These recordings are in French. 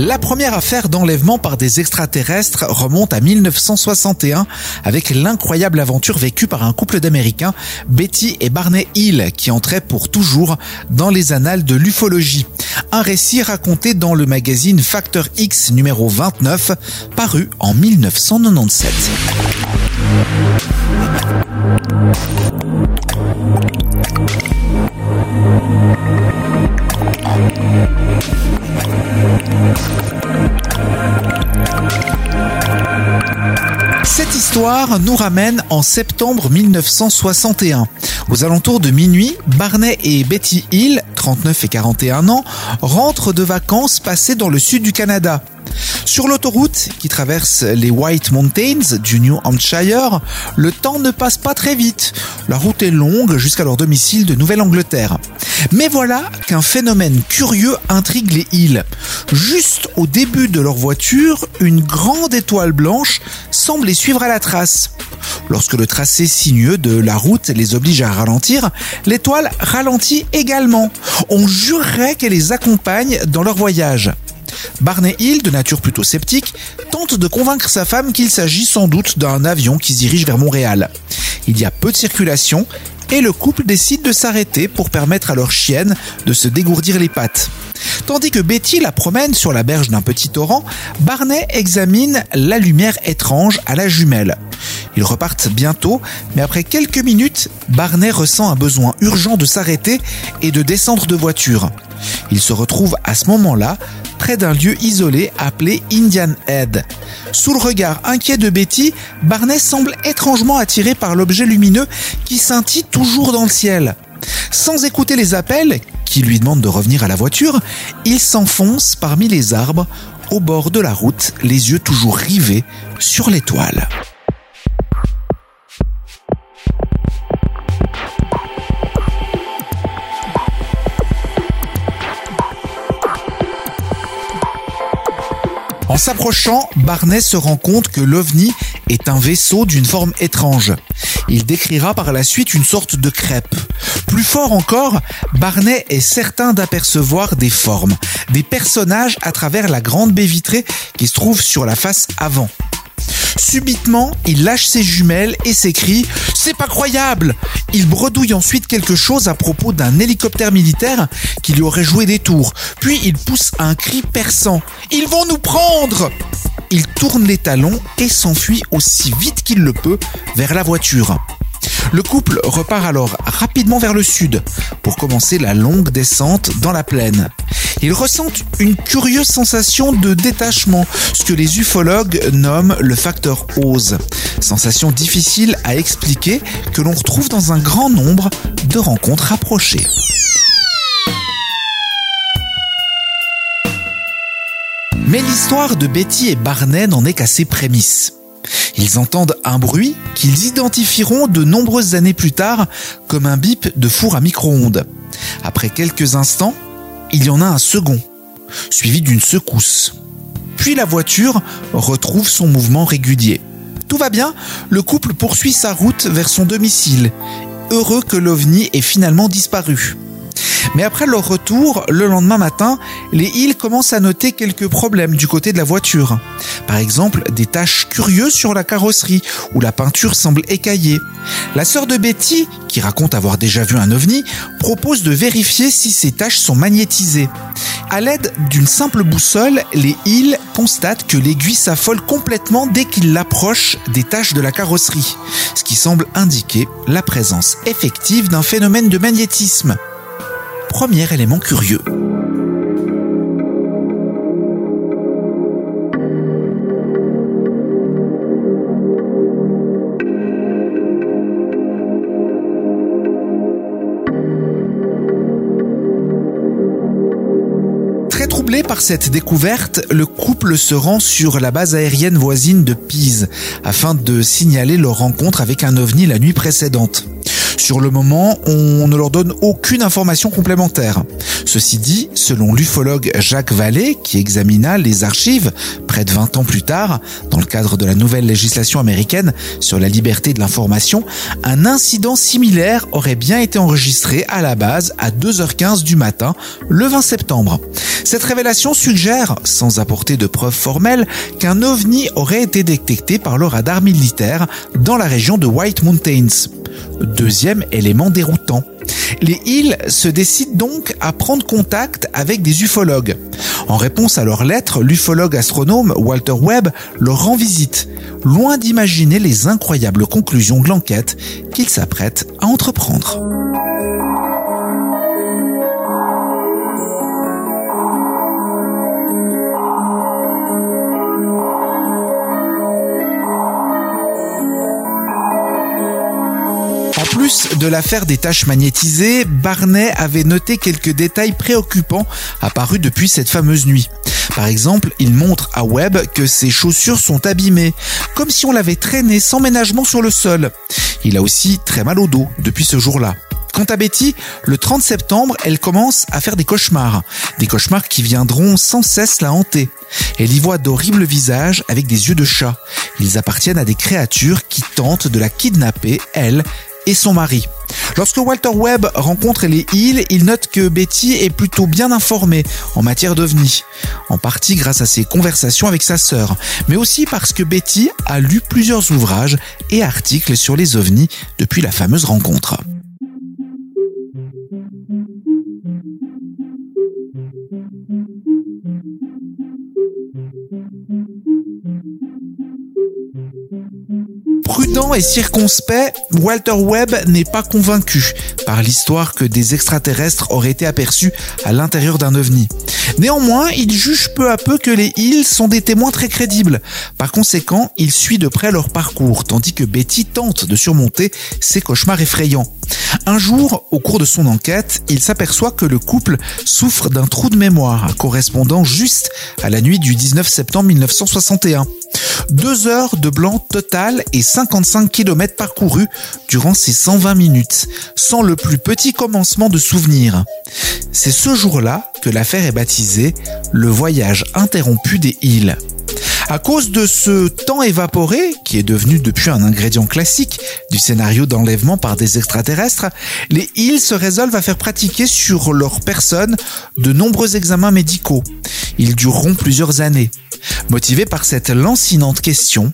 La première affaire d'enlèvement par des extraterrestres remonte à 1961 avec l'incroyable aventure vécue par un couple d'Américains, Betty et Barney Hill, qui entraient pour toujours dans les annales de l'ufologie. Un récit raconté dans le magazine Factor X numéro 29, paru en 1997. Nous ramène en septembre 1961. Aux alentours de minuit, Barney et Betty Hill, 39 et 41 ans, rentrent de vacances passées dans le sud du Canada. Sur l'autoroute qui traverse les White Mountains du New Hampshire, le temps ne passe pas très vite. La route est longue jusqu'à leur domicile de Nouvelle-Angleterre. Mais voilà qu'un phénomène curieux intrigue les îles. Juste au début de leur voiture, une grande étoile blanche les suivre à la trace. Lorsque le tracé sinueux de la route les oblige à ralentir, l'étoile ralentit également. On jurerait qu'elle les accompagne dans leur voyage. Barney Hill, de nature plutôt sceptique, tente de convaincre sa femme qu'il s'agit sans doute d'un avion qui dirige vers Montréal. Il y a peu de circulation et le couple décide de s'arrêter pour permettre à leur chienne de se dégourdir les pattes. Tandis que Betty la promène sur la berge d'un petit torrent, Barney examine la lumière étrange à la jumelle. Ils repartent bientôt, mais après quelques minutes, Barney ressent un besoin urgent de s'arrêter et de descendre de voiture. Il se retrouve à ce moment-là près d'un lieu isolé appelé Indian Head. Sous le regard inquiet de Betty, Barney semble étrangement attiré par l'objet lumineux qui scintille toujours dans le ciel. Sans écouter les appels, qui lui demandent de revenir à la voiture, il s'enfonce parmi les arbres, au bord de la route, les yeux toujours rivés sur l'étoile. En s'approchant, Barney se rend compte que l'OVNI est un vaisseau d'une forme étrange. Il décrira par la suite une sorte de crêpe. Plus fort encore, Barney est certain d'apercevoir des formes, des personnages à travers la grande baie vitrée qui se trouve sur la face avant. Subitement, il lâche ses jumelles et s'écrie ⁇ C'est pas croyable !⁇ Il bredouille ensuite quelque chose à propos d'un hélicoptère militaire qui lui aurait joué des tours. Puis il pousse un cri perçant ⁇ Ils vont nous prendre !⁇ Il tourne les talons et s'enfuit aussi vite qu'il le peut vers la voiture. Le couple repart alors rapidement vers le sud pour commencer la longue descente dans la plaine. Ils ressentent une curieuse sensation de détachement, ce que les ufologues nomment le facteur Oz. Sensation difficile à expliquer que l'on retrouve dans un grand nombre de rencontres rapprochées. Mais l'histoire de Betty et Barney n'en est qu'à ses prémices. Ils entendent un bruit qu'ils identifieront de nombreuses années plus tard comme un bip de four à micro-ondes. Après quelques instants, il y en a un second, suivi d'une secousse. Puis la voiture retrouve son mouvement régulier. Tout va bien, le couple poursuit sa route vers son domicile, heureux que l'OVNI ait finalement disparu. Mais après leur retour, le lendemain matin, les Hills commencent à noter quelques problèmes du côté de la voiture. Par exemple, des taches curieuses sur la carrosserie, où la peinture semble écaillée. La sœur de Betty, qui raconte avoir déjà vu un ovni, propose de vérifier si ces taches sont magnétisées. À l'aide d'une simple boussole, les Hills constatent que l'aiguille s'affole complètement dès qu'ils l'approchent des taches de la carrosserie, ce qui semble indiquer la présence effective d'un phénomène de magnétisme premier élément curieux. Très troublé par cette découverte, le couple se rend sur la base aérienne voisine de Pise afin de signaler leur rencontre avec un ovni la nuit précédente. Sur le moment, on ne leur donne aucune information complémentaire. Ceci dit, selon l'ufologue Jacques Vallée, qui examina les archives près de 20 ans plus tard, dans le cadre de la nouvelle législation américaine sur la liberté de l'information, un incident similaire aurait bien été enregistré à la base à 2h15 du matin, le 20 septembre. Cette révélation suggère, sans apporter de preuves formelles, qu'un ovni aurait été détecté par le radar militaire dans la région de White Mountains. Deuxième élément déroutant. Les Hills se décident donc à prendre contact avec des ufologues. En réponse à leur lettre, l'ufologue astronome Walter Webb leur rend visite, loin d'imaginer les incroyables conclusions de l'enquête qu'il s'apprête à entreprendre. De l'affaire des taches magnétisées, Barnet avait noté quelques détails préoccupants apparus depuis cette fameuse nuit. Par exemple, il montre à Webb que ses chaussures sont abîmées, comme si on l'avait traîné sans ménagement sur le sol. Il a aussi très mal au dos depuis ce jour-là. Quant à Betty, le 30 septembre, elle commence à faire des cauchemars. Des cauchemars qui viendront sans cesse la hanter. Elle y voit d'horribles visages avec des yeux de chat. Ils appartiennent à des créatures qui tentent de la kidnapper, elle et son mari. Lorsque Walter Webb rencontre les Hills, il note que Betty est plutôt bien informée en matière d'ovnis, en partie grâce à ses conversations avec sa sœur, mais aussi parce que Betty a lu plusieurs ouvrages et articles sur les ovnis depuis la fameuse rencontre. Et circonspect, Walter Webb n'est pas convaincu par l'histoire que des extraterrestres auraient été aperçus à l'intérieur d'un ovni. Néanmoins, il juge peu à peu que les Hills sont des témoins très crédibles. Par conséquent, il suit de près leur parcours, tandis que Betty tente de surmonter ses cauchemars effrayants. Un jour, au cours de son enquête, il s'aperçoit que le couple souffre d'un trou de mémoire correspondant juste à la nuit du 19 septembre 1961. Deux heures de blanc total et 55 km parcourus durant ces 120 minutes, sans le plus petit commencement de souvenir. C'est ce jour-là que l'affaire est baptisée le voyage interrompu des îles. À cause de ce temps évaporé, qui est devenu depuis un ingrédient classique du scénario d'enlèvement par des extraterrestres, les Hills se résolvent à faire pratiquer sur leur personne de nombreux examens médicaux. Ils dureront plusieurs années. Motivés par cette lancinante question,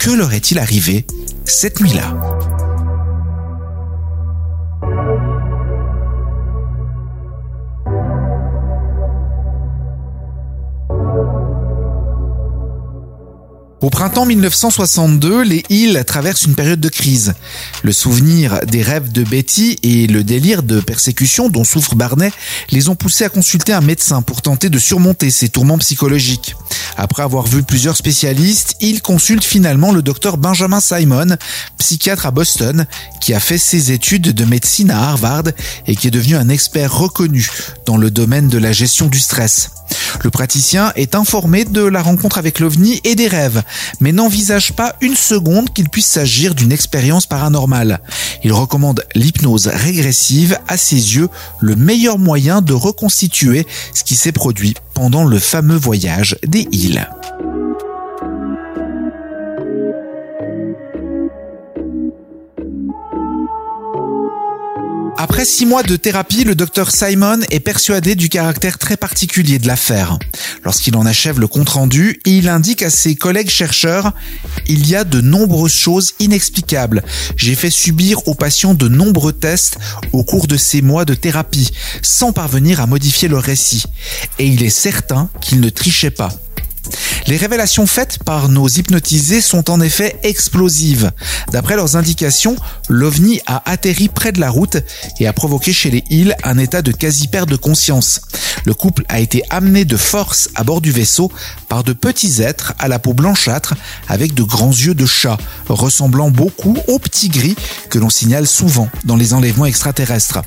que leur est-il arrivé cette nuit-là? Au printemps 1962, les Hills traversent une période de crise. Le souvenir des rêves de Betty et le délire de persécution dont souffre Barney les ont poussés à consulter un médecin pour tenter de surmonter ces tourments psychologiques. Après avoir vu plusieurs spécialistes, ils consultent finalement le docteur Benjamin Simon, psychiatre à Boston, qui a fait ses études de médecine à Harvard et qui est devenu un expert reconnu dans le domaine de la gestion du stress. Le praticien est informé de la rencontre avec l'OVNI et des rêves, mais n'envisage pas une seconde qu'il puisse s'agir d'une expérience paranormale. Il recommande l'hypnose régressive, à ses yeux, le meilleur moyen de reconstituer ce qui s'est produit pendant le fameux voyage des îles. Après six mois de thérapie, le docteur Simon est persuadé du caractère très particulier de l'affaire. Lorsqu'il en achève le compte-rendu, il indique à ses collègues chercheurs Il y a de nombreuses choses inexplicables. J'ai fait subir aux patients de nombreux tests au cours de ces mois de thérapie, sans parvenir à modifier leur récit. Et il est certain qu'il ne trichait pas. Les révélations faites par nos hypnotisés sont en effet explosives. D'après leurs indications, l'OVNI a atterri près de la route et a provoqué chez les Hills un état de quasi-perte de conscience. Le couple a été amené de force à bord du vaisseau par de petits êtres à la peau blanchâtre avec de grands yeux de chat, ressemblant beaucoup aux petits gris que l'on signale souvent dans les enlèvements extraterrestres.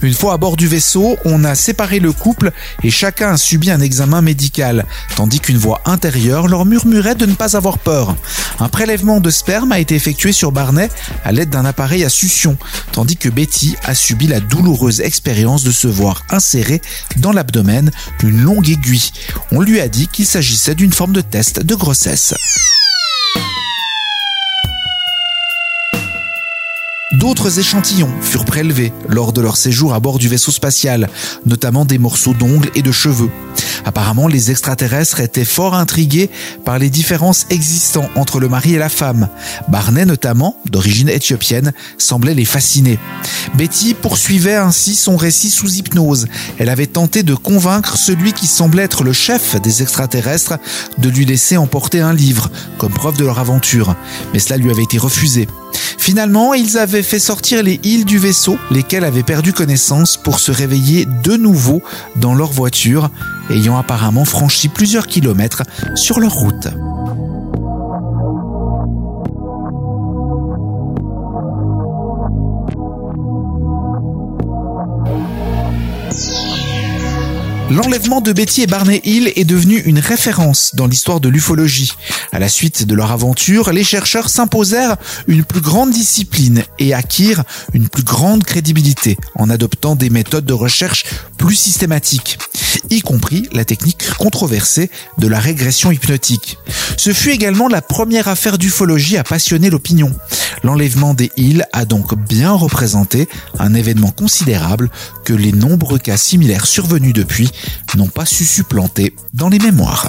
Une fois à bord du vaisseau, on a séparé le couple et chacun a subi un examen médical, tandis qu'une voix intérieure leur murmurait de ne pas avoir peur. Un prélèvement de sperme a été effectué sur Barnet à l'aide d'un appareil à succion, tandis que Betty a subi la douloureuse expérience de se voir insérer dans l'abdomen une longue aiguille. On lui a dit qu'il s'agissait d'une forme de test de grossesse. D'autres échantillons furent prélevés lors de leur séjour à bord du vaisseau spatial, notamment des morceaux d'ongles et de cheveux. Apparemment, les extraterrestres étaient fort intrigués par les différences existant entre le mari et la femme. Barney, notamment, d'origine éthiopienne, semblait les fasciner. Betty poursuivait ainsi son récit sous hypnose. Elle avait tenté de convaincre celui qui semblait être le chef des extraterrestres de lui laisser emporter un livre, comme preuve de leur aventure. Mais cela lui avait été refusé. Finalement, ils avaient fait sortir les îles du vaisseau, lesquelles avaient perdu connaissance pour se réveiller de nouveau dans leur voiture, ayant apparemment franchi plusieurs kilomètres sur leur route. L'enlèvement de Betty et Barney Hill est devenu une référence dans l'histoire de l'ufologie. À la suite de leur aventure, les chercheurs s'imposèrent une plus grande discipline et acquirent une plus grande crédibilité en adoptant des méthodes de recherche plus systématiques y compris la technique controversée de la régression hypnotique. Ce fut également la première affaire d'ufologie à passionner l'opinion. L'enlèvement des îles a donc bien représenté un événement considérable que les nombreux cas similaires survenus depuis n'ont pas su supplanter dans les mémoires.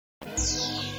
you.